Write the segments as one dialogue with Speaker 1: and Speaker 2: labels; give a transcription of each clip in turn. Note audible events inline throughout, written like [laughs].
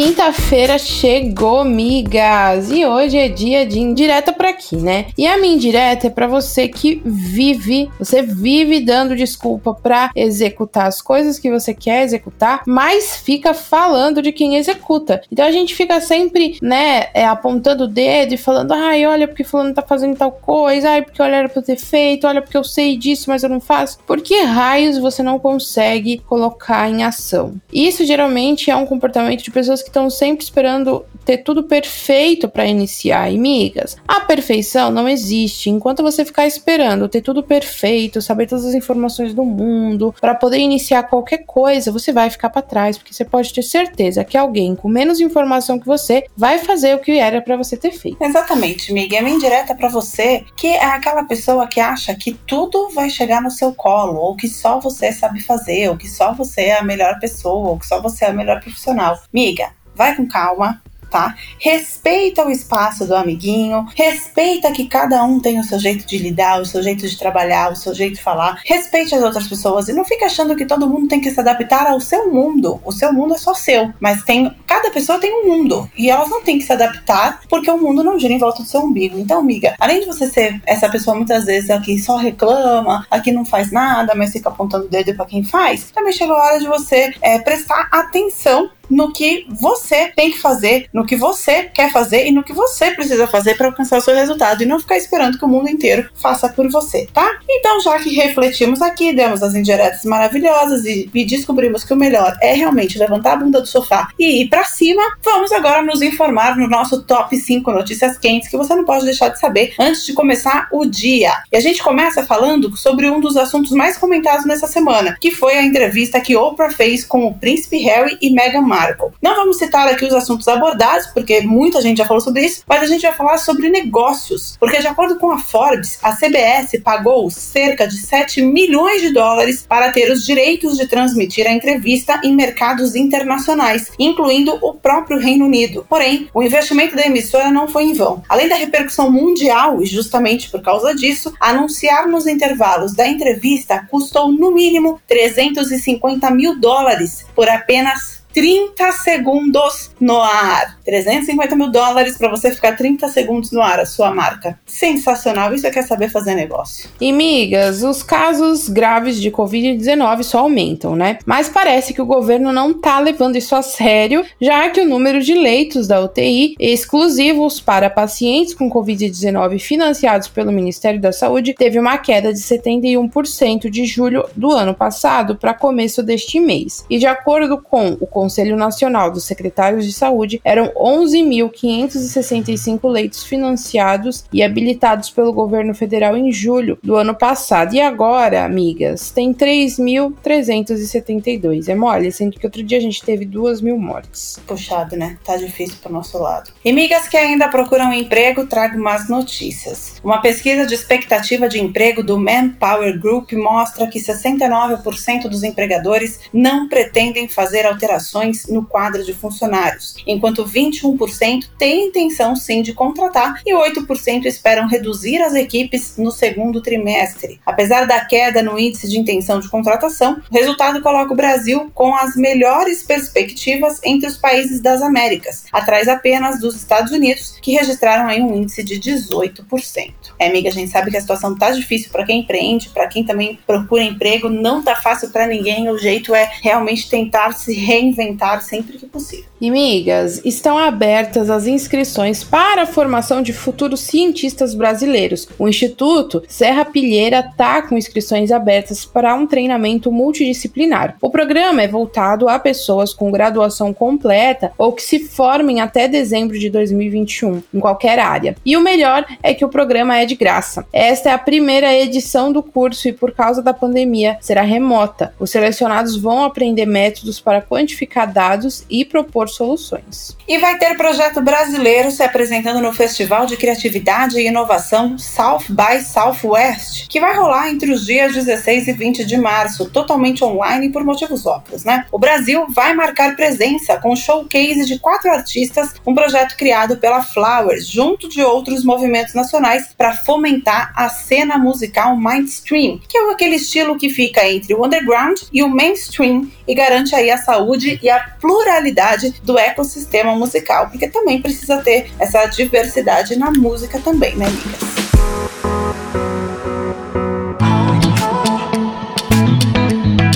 Speaker 1: Quinta-feira chegou, migas! E hoje é dia de indireta por aqui, né? E a minha indireta é para você que vive, você vive dando desculpa para executar as coisas que você quer executar, mas fica falando de quem executa. Então a gente fica sempre, né, é, apontando o dedo e falando: ai, olha porque fulano tá fazendo tal coisa, ai, porque olha era eu ter feito, olha porque eu sei disso, mas eu não faço. Por que raios você não consegue colocar em ação? Isso geralmente é um comportamento de pessoas que que estão sempre esperando ter tudo perfeito para iniciar. E, migas, a perfeição não existe. Enquanto você ficar esperando ter tudo perfeito, saber todas as informações do mundo, para poder iniciar qualquer coisa, você vai ficar para trás, porque você pode ter certeza que alguém com menos informação que você vai fazer o que era para você ter feito.
Speaker 2: Exatamente, miga. É minha indireta para você que é aquela pessoa que acha que tudo vai chegar no seu colo, ou que só você sabe fazer, ou que só você é a melhor pessoa, ou que só você é a melhor profissional. Miga, vai com calma, tá? Respeita o espaço do amiguinho, respeita que cada um tem o seu jeito de lidar, o seu jeito de trabalhar, o seu jeito de falar. Respeite as outras pessoas e não fique achando que todo mundo tem que se adaptar ao seu mundo. O seu mundo é só seu, mas tem cada pessoa tem um mundo e elas não têm que se adaptar porque o mundo não gira em volta do seu umbigo. Então, amiga, além de você ser essa pessoa muitas vezes aqui só reclama, aqui não faz nada, mas fica apontando o dedo para quem faz, também chegou a hora de você é, prestar atenção no que você tem que fazer, no que você quer fazer e no que você precisa fazer para alcançar o seu resultado e não ficar esperando que o mundo inteiro faça por você, tá? Então, já que refletimos aqui, demos as indiretas maravilhosas e, e descobrimos que o melhor é realmente levantar a bunda do sofá e ir para cima, vamos agora nos informar no nosso top 5 notícias quentes que você não pode deixar de saber antes de começar o dia. E a gente começa falando sobre um dos assuntos mais comentados nessa semana, que foi a entrevista que Oprah fez com o príncipe Harry e Meghan Markle Não vamos citar aqui os assuntos abordados, porque muita gente já falou sobre isso, mas a gente vai falar sobre negócios. Porque, de acordo com a Forbes, a CBS pagou cerca de 7 milhões de dólares para ter os direitos de transmitir a entrevista em mercados internacionais, incluindo o próprio Reino Unido. Porém, o investimento da emissora não foi em vão. Além da repercussão mundial, e justamente por causa disso, anunciar nos intervalos da entrevista custou no mínimo 350 mil dólares por apenas 30 segundos no ar. 350 mil dólares para você ficar 30 segundos no ar, a sua marca. Sensacional, isso é quer saber fazer negócio.
Speaker 1: E migas, os casos graves de Covid-19 só aumentam, né? Mas parece que o governo não tá levando isso a sério, já que o número de leitos da UTI exclusivos para pacientes com Covid-19 financiados pelo Ministério da Saúde teve uma queda de 71% de julho do ano passado para começo deste mês. E de acordo com o Conselho Nacional dos Secretários de Saúde, eram 11.565 leitos financiados e habilitados pelo governo federal em julho do ano passado. E agora, amigas, tem 3.372. É mole, sendo que outro dia a gente teve 2 mil mortes.
Speaker 2: Puxado, né? Tá difícil pro nosso lado. E amigas que ainda procuram emprego, trago mais notícias. Uma pesquisa de expectativa de emprego do Manpower Group mostra que 69% dos empregadores não pretendem fazer alterações no quadro de funcionários, enquanto 21% têm intenção sim de contratar e 8% esperam reduzir as equipes no segundo trimestre. Apesar da queda no índice de intenção de contratação, o resultado coloca o Brasil com as melhores perspectivas entre os países das Américas, atrás apenas dos Estados Unidos, que registraram aí um índice de 18%. É, amiga, a gente sabe que a situação tá difícil para quem empreende, para quem também procura emprego, não tá fácil para ninguém. O jeito é realmente tentar se reinventar sempre que possível.
Speaker 1: E migas, estão abertas as inscrições para a formação de futuros cientistas brasileiros. O Instituto Serra Pilheira está com inscrições abertas para um treinamento multidisciplinar. O programa é voltado a pessoas com graduação completa ou que se formem até dezembro de 2021, em qualquer área. E o melhor é que o programa é de graça. Esta é a primeira edição do curso e, por causa da pandemia, será remota. Os selecionados vão aprender métodos para quantificar unificar dados e propor soluções.
Speaker 2: E vai ter projeto brasileiro se apresentando no Festival de Criatividade e Inovação South by Southwest, que vai rolar entre os dias 16 e 20 de março, totalmente online por motivos óbvios, né? O Brasil vai marcar presença com showcase de quatro artistas, um projeto criado pela Flowers, junto de outros movimentos nacionais, para fomentar a cena musical mainstream, que é aquele estilo que fica entre o underground e o mainstream e garante aí a saúde e a pluralidade do ecossistema musical, porque também precisa ter essa diversidade na música também, né, amigas?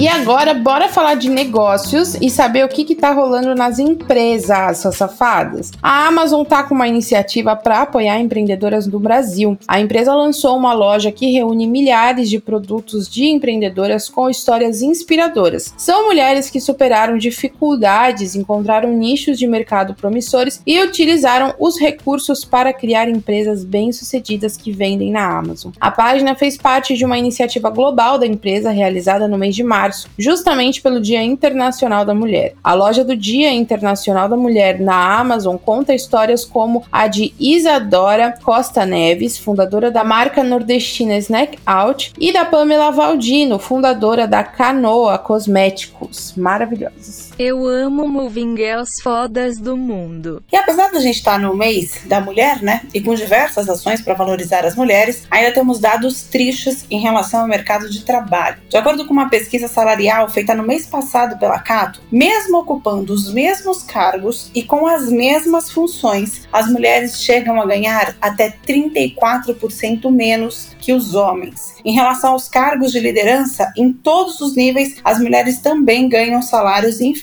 Speaker 1: E agora, bora falar de negócios e saber o que, que tá rolando nas empresas, suas safadas. A Amazon tá com uma iniciativa para apoiar empreendedoras no Brasil. A empresa lançou uma loja que reúne milhares de produtos de empreendedoras com histórias inspiradoras. São mulheres que superaram dificuldades, encontraram nichos de mercado promissores e utilizaram os recursos para criar empresas bem-sucedidas que vendem na Amazon. A página fez parte de uma iniciativa global da empresa realizada no mês de março março, justamente pelo Dia Internacional da Mulher. A loja do Dia Internacional da Mulher na Amazon conta histórias como a de Isadora Costa Neves, fundadora da marca nordestina Snack Out, e da Pamela Valdino, fundadora da Canoa Cosméticos. Maravilhosos.
Speaker 3: Eu amo moving girls fodas do mundo.
Speaker 2: E apesar da gente estar no mês da mulher, né, e com diversas ações para valorizar as mulheres, ainda temos dados tristes em relação ao mercado de trabalho. De acordo com uma pesquisa salarial feita no mês passado pela Cato, mesmo ocupando os mesmos cargos e com as mesmas funções, as mulheres chegam a ganhar até 34% menos que os homens. Em relação aos cargos de liderança, em todos os níveis, as mulheres também ganham salários inferiores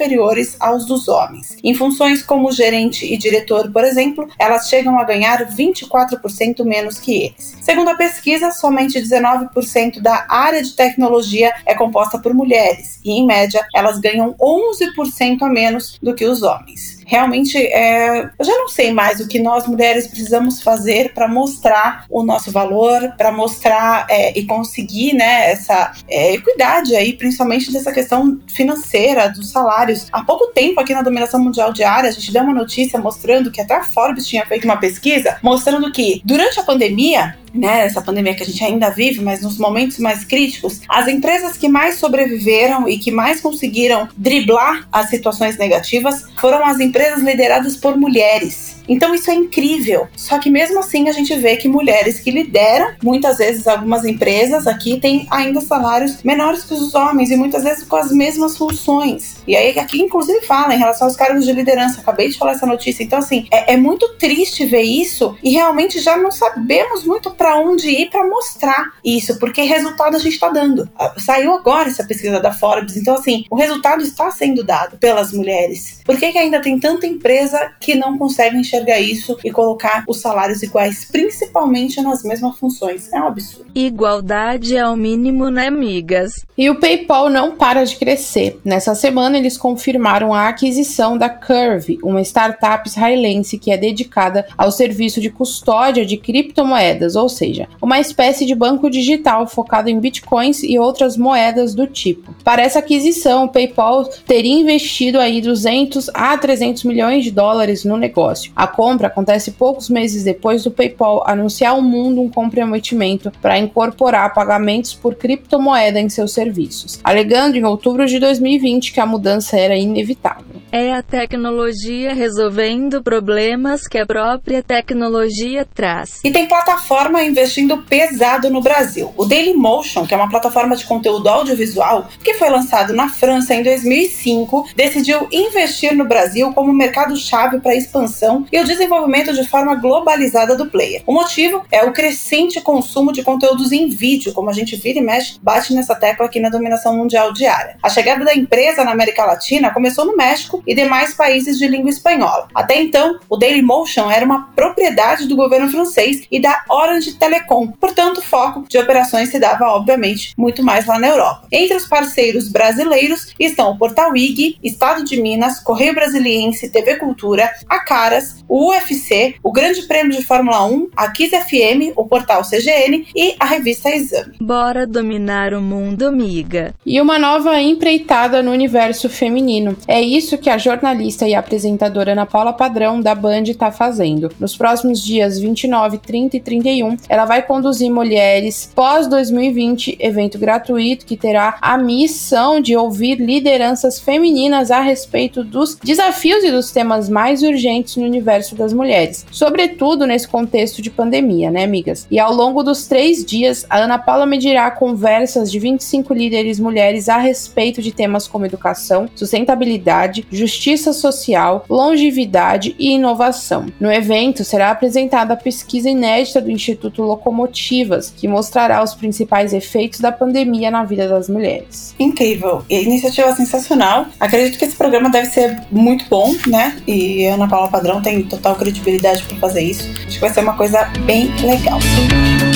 Speaker 2: aos dos homens. Em funções como gerente e diretor, por exemplo, elas chegam a ganhar 24% menos que eles. Segundo a pesquisa, somente 19% da área de tecnologia é composta por mulheres e, em média, elas ganham 11% a menos do que os homens realmente é, eu já não sei mais o que nós mulheres precisamos fazer para mostrar o nosso valor, para mostrar é, e conseguir né, essa é, equidade aí, principalmente dessa questão financeira dos salários. Há pouco tempo aqui na Dominação Mundial Diária, a gente deu uma notícia mostrando que até a Forbes tinha feito uma pesquisa mostrando que durante a pandemia né, essa pandemia que a gente ainda vive, mas nos momentos mais críticos, as empresas que mais sobreviveram e que mais conseguiram driblar as situações negativas foram as empresas lideradas por mulheres. Então isso é incrível. Só que mesmo assim a gente vê que mulheres que lideram, muitas vezes algumas empresas aqui têm ainda salários menores que os homens e muitas vezes com as mesmas funções. E aí aqui inclusive fala em relação aos cargos de liderança. Acabei de falar essa notícia. Então assim, é, é muito triste ver isso e realmente já não sabemos muito para onde ir para mostrar isso, porque resultado a gente está dando. Ah, saiu agora essa pesquisa da Forbes. Então assim, o resultado está sendo dado pelas mulheres. Por que, que ainda tem tanta empresa que não consegue enxergar enxergar isso e colocar os salários iguais, principalmente nas mesmas funções. É um absurdo.
Speaker 3: Igualdade é o mínimo, né, amigas?
Speaker 1: E o PayPal não para de crescer. Nessa semana, eles confirmaram a aquisição da Curve, uma startup israelense que é dedicada ao serviço de custódia de criptomoedas, ou seja, uma espécie de banco digital focado em bitcoins e outras moedas do tipo. Para essa aquisição, o PayPal teria investido aí 200 a 300 milhões de dólares no negócio. A compra acontece poucos meses depois do PayPal anunciar ao mundo um comprometimento para incorporar pagamentos por criptomoeda em seus serviços, alegando em outubro de 2020 que a mudança era inevitável.
Speaker 3: É a tecnologia resolvendo problemas que a própria tecnologia traz.
Speaker 2: E tem plataforma investindo pesado no Brasil. O Dailymotion, que é uma plataforma de conteúdo audiovisual que foi lançado na França em 2005, decidiu investir no Brasil como mercado-chave para a expansão e o desenvolvimento de forma globalizada do player. O motivo é o crescente consumo de conteúdos em vídeo, como a gente vira e mexe, bate nessa tecla aqui na dominação mundial diária. A chegada da empresa na América Latina começou no México E demais países de língua espanhola. Até então, o Dailymotion era uma propriedade do governo francês e da Orange Telecom, portanto, o foco de operações se dava, obviamente, muito mais lá na Europa. Entre os parceiros brasileiros estão o Portal IG, Estado de Minas, Correio Brasiliense, TV Cultura, a Caras, o UFC, o Grande Prêmio de Fórmula 1, a Kiss FM, o Portal CGN e a revista Exame.
Speaker 3: Bora dominar o mundo, amiga.
Speaker 1: E uma nova empreitada no universo feminino. É isso que a jornalista e apresentadora Ana Paula Padrão da Band está fazendo. Nos próximos dias 29, 30 e 31, ela vai conduzir Mulheres pós 2020, evento gratuito que terá a missão de ouvir lideranças femininas a respeito dos desafios e dos temas mais urgentes no universo das mulheres, sobretudo nesse contexto de pandemia, né, amigas? E ao longo dos três dias, a Ana Paula medirá conversas de 25 líderes mulheres a respeito de temas como educação, sustentabilidade, justiça social, longevidade e inovação. No evento será apresentada a pesquisa inédita do Instituto Locomotivas, que mostrará os principais efeitos da pandemia na vida das mulheres.
Speaker 2: Incrível. Iniciativa sensacional. Acredito que esse programa deve ser muito bom, né? E a Ana Paula Padrão tem total credibilidade para fazer isso. Acho que vai ser uma coisa bem legal. Então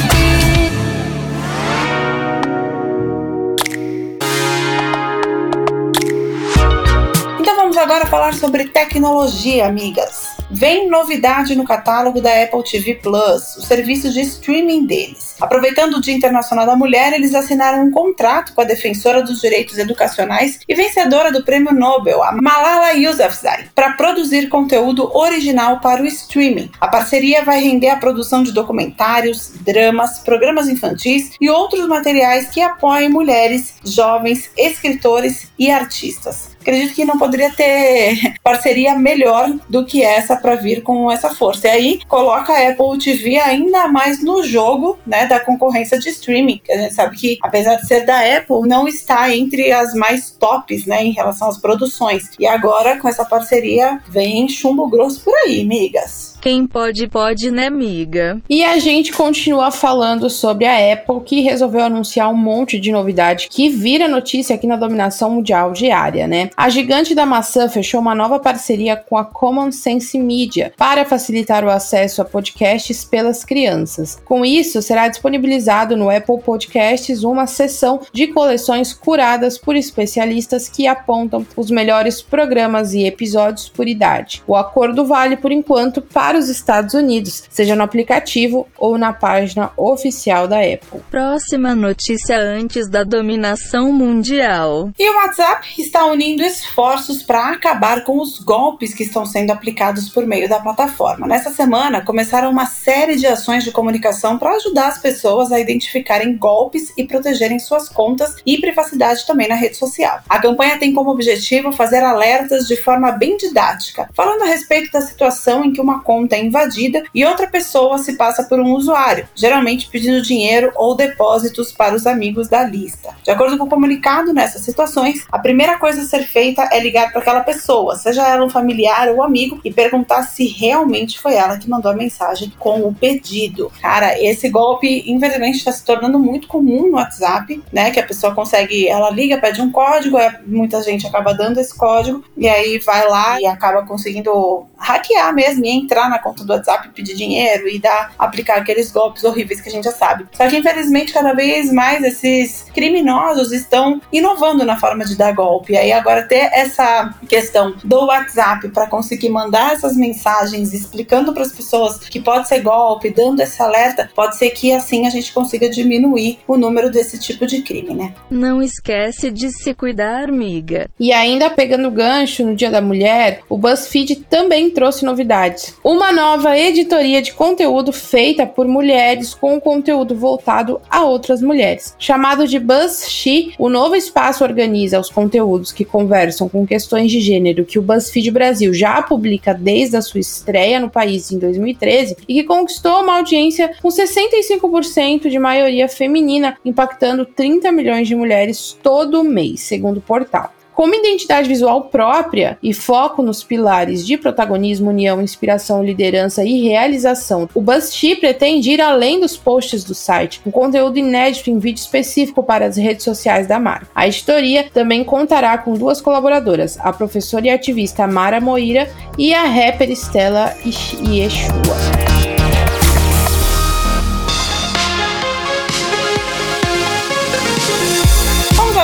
Speaker 2: agora falar sobre tecnologia, amigas. Vem novidade no catálogo da Apple TV Plus, o serviço de streaming deles. Aproveitando o Dia Internacional da Mulher, eles assinaram um contrato com a defensora dos direitos educacionais e vencedora do Prêmio Nobel, a Malala Yousafzai, para produzir conteúdo original para o streaming. A parceria vai render a produção de documentários, dramas, programas infantis e outros materiais que apoiem mulheres, jovens, escritores e artistas acredito que não poderia ter [laughs] parceria melhor do que essa para vir com essa força. E aí coloca a Apple TV ainda mais no jogo, né, da concorrência de streaming, a gente sabe que apesar de ser da Apple, não está entre as mais tops, né, em relação às produções. E agora com essa parceria vem chumbo grosso por aí, migas.
Speaker 3: Quem pode, pode, né, amiga?
Speaker 1: E a gente continua falando sobre a Apple, que resolveu anunciar um monte de novidade que vira notícia aqui na dominação mundial diária, né? A gigante da maçã fechou uma nova parceria com a Common Sense Media para facilitar o acesso a podcasts pelas crianças. Com isso, será disponibilizado no Apple Podcasts uma seção de coleções curadas por especialistas que apontam os melhores programas e episódios por idade. O acordo vale por enquanto para para os Estados Unidos, seja no aplicativo ou na página oficial da Apple.
Speaker 3: Próxima notícia antes da dominação mundial.
Speaker 2: E o WhatsApp está unindo esforços para acabar com os golpes que estão sendo aplicados por meio da plataforma. Nessa semana, começaram uma série de ações de comunicação para ajudar as pessoas a identificarem golpes e protegerem suas contas e privacidade também na rede social. A campanha tem como objetivo fazer alertas de forma bem didática, falando a respeito da situação em que uma conta conta é invadida e outra pessoa se passa por um usuário, geralmente pedindo dinheiro ou depósitos para os amigos da lista. De acordo com o comunicado, nessas situações, a primeira coisa a ser feita é ligar para aquela pessoa, seja ela um familiar ou amigo, e perguntar se realmente foi ela que mandou a mensagem com o pedido. Cara, esse golpe, infelizmente, está se tornando muito comum no WhatsApp, né? Que a pessoa consegue, ela liga, pede um código, muita gente acaba dando esse código, e aí vai lá e acaba conseguindo hackear mesmo e entrar na conta do WhatsApp, pedir dinheiro e dar, aplicar aqueles golpes horríveis que a gente já sabe. Só que infelizmente cada vez mais esses criminosos estão inovando na forma de dar golpe. E aí agora ter essa questão do WhatsApp para conseguir mandar essas mensagens explicando para as pessoas que pode ser golpe, dando esse alerta, pode ser que assim a gente consiga diminuir o número desse tipo de crime, né?
Speaker 3: Não esquece de se cuidar, amiga.
Speaker 1: E ainda pegando gancho no Dia da Mulher, o BuzzFeed também trouxe novidades. Uma uma nova editoria de conteúdo feita por mulheres com conteúdo voltado a outras mulheres. Chamado de BuzzShe, o novo espaço organiza os conteúdos que conversam com questões de gênero que o BuzzFeed Brasil já publica desde a sua estreia no país em 2013 e que conquistou uma audiência com 65% de maioria feminina, impactando 30 milhões de mulheres todo mês, segundo o portal. Com uma identidade visual própria e foco nos pilares de protagonismo, união, inspiração, liderança e realização, o BuzzFeed pretende ir além dos posts do site, com conteúdo inédito em vídeo específico para as redes sociais da marca. A editoria também contará com duas colaboradoras, a professora e ativista Mara Moira e a rapper Stella Yeshua.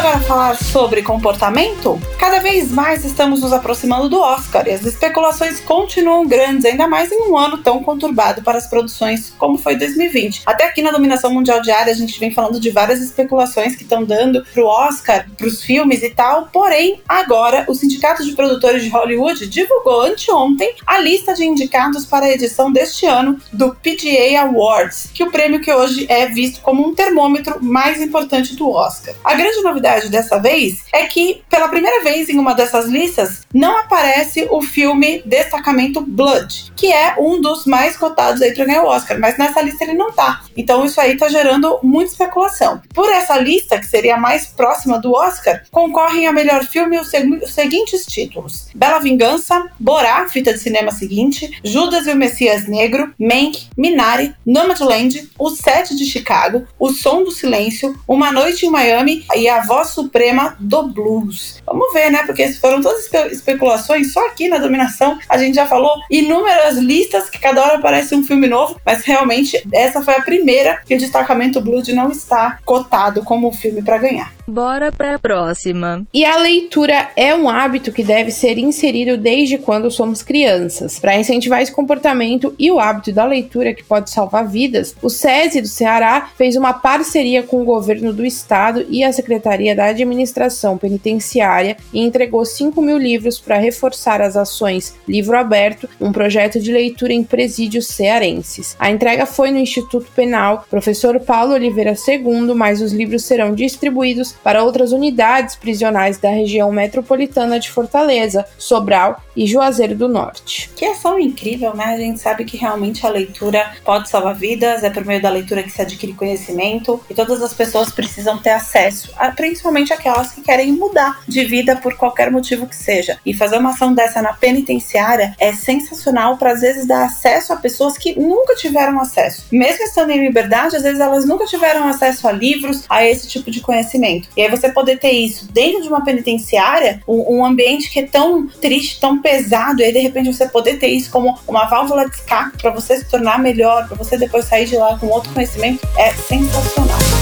Speaker 2: Agora falar sobre comportamento? Cada vez mais estamos nos aproximando do Oscar e as especulações continuam grandes, ainda mais em um ano tão conturbado para as produções como foi 2020. Até aqui na dominação mundial diária a gente vem falando de várias especulações que estão dando pro Oscar, pros filmes e tal, porém agora o Sindicato de Produtores de Hollywood divulgou anteontem a lista de indicados para a edição deste ano do PGA Awards, que é o prêmio que hoje é visto como um termômetro mais importante do Oscar. A grande novidade dessa vez é que, pela primeira vez em uma dessas listas, não aparece o filme Destacamento Blood, que é um dos mais cotados aí para ganhar o Oscar, mas nessa lista ele não tá. Então isso aí tá gerando muita especulação. Por essa lista, que seria a mais próxima do Oscar, concorrem a melhor filme os, os seguintes títulos: Bela Vingança, Borá, fita de cinema seguinte, Judas e o Messias Negro, Mank, Minari, Nomadland, O Sete de Chicago, O Som do Silêncio, Uma Noite em Miami e A Voz suprema do blues. Vamos ver, né? Porque foram todas espe especulações, só aqui na dominação a gente já falou inúmeras listas que cada hora aparece um filme novo, mas realmente essa foi a primeira que o destacamento blues não está cotado como filme para ganhar.
Speaker 3: Bora para a próxima.
Speaker 1: E a leitura é um hábito que deve ser inserido desde quando somos crianças. Para incentivar esse comportamento e o hábito da leitura que pode salvar vidas, o SESI do Ceará fez uma parceria com o governo do estado e a Secretaria da Administração Penitenciária e entregou 5 mil livros para reforçar as ações Livro Aberto, um projeto de leitura em presídios cearenses. A entrega foi no Instituto Penal Professor Paulo Oliveira II, mas os livros serão distribuídos para outras unidades prisionais da região metropolitana de Fortaleza, Sobral e Juazeiro do Norte.
Speaker 2: Que ação incrível, né? A gente sabe que realmente a leitura pode salvar vidas, é por meio da leitura que se adquire conhecimento e todas as pessoas precisam ter acesso, a, principalmente aquelas que querem mudar de vida por qualquer motivo que seja. E fazer uma ação dessa na penitenciária é sensacional para às vezes dar acesso a pessoas que nunca tiveram acesso. Mesmo estando em liberdade, às vezes elas nunca tiveram acesso a livros, a esse tipo de conhecimento. E aí você poder ter isso dentro de uma penitenciária, um, um ambiente que é tão triste, tão pesado, e aí de repente você poder ter isso como uma válvula de escape para você se tornar melhor, para você depois sair de lá com outro conhecimento, é sensacional.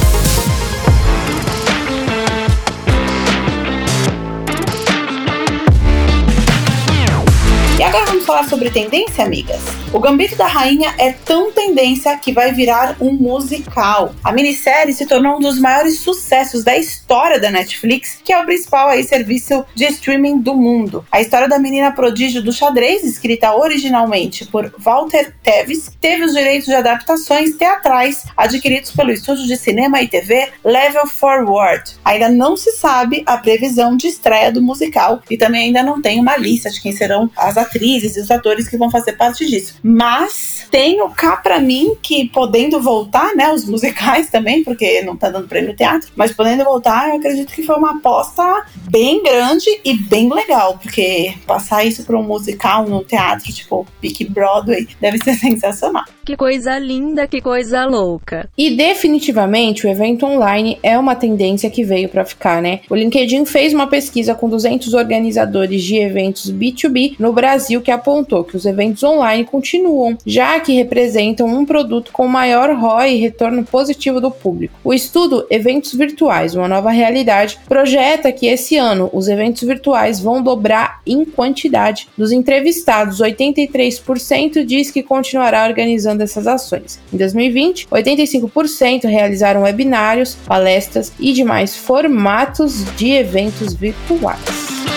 Speaker 2: Falar sobre tendência, amigas? O Gambito da Rainha é tão tendência que vai virar um musical. A minissérie se tornou um dos maiores sucessos da história da Netflix, que é o principal aí serviço de streaming do mundo. A história da menina prodígio do xadrez, escrita originalmente por Walter Tevis, teve os direitos de adaptações teatrais adquiridos pelo estúdio de cinema e TV Level Forward. Ainda não se sabe a previsão de estreia do musical e também ainda não tem uma lista de quem serão as atrizes e os atores que vão fazer parte disso. Mas tenho cá para mim que podendo voltar, né, os musicais também, porque não tá dando prêmio teatro, mas podendo voltar, eu acredito que foi uma aposta bem grande e bem legal, porque passar isso para um musical no teatro, tipo Big Broadway, deve ser [laughs] sensacional.
Speaker 3: Que coisa linda, que coisa louca.
Speaker 1: E definitivamente o evento online é uma tendência que veio para ficar, né? O LinkedIn fez uma pesquisa com 200 organizadores de eventos B2B no Brasil que apontou que os eventos online continuam, já que representam um produto com maior ROI e retorno positivo do público. O estudo Eventos Virtuais, uma nova realidade, projeta que esse ano os eventos virtuais vão dobrar em quantidade. Dos entrevistados, 83% diz que continuará organizando dessas ações. Em 2020, 85% realizaram webinários, palestras e demais formatos de eventos virtuais.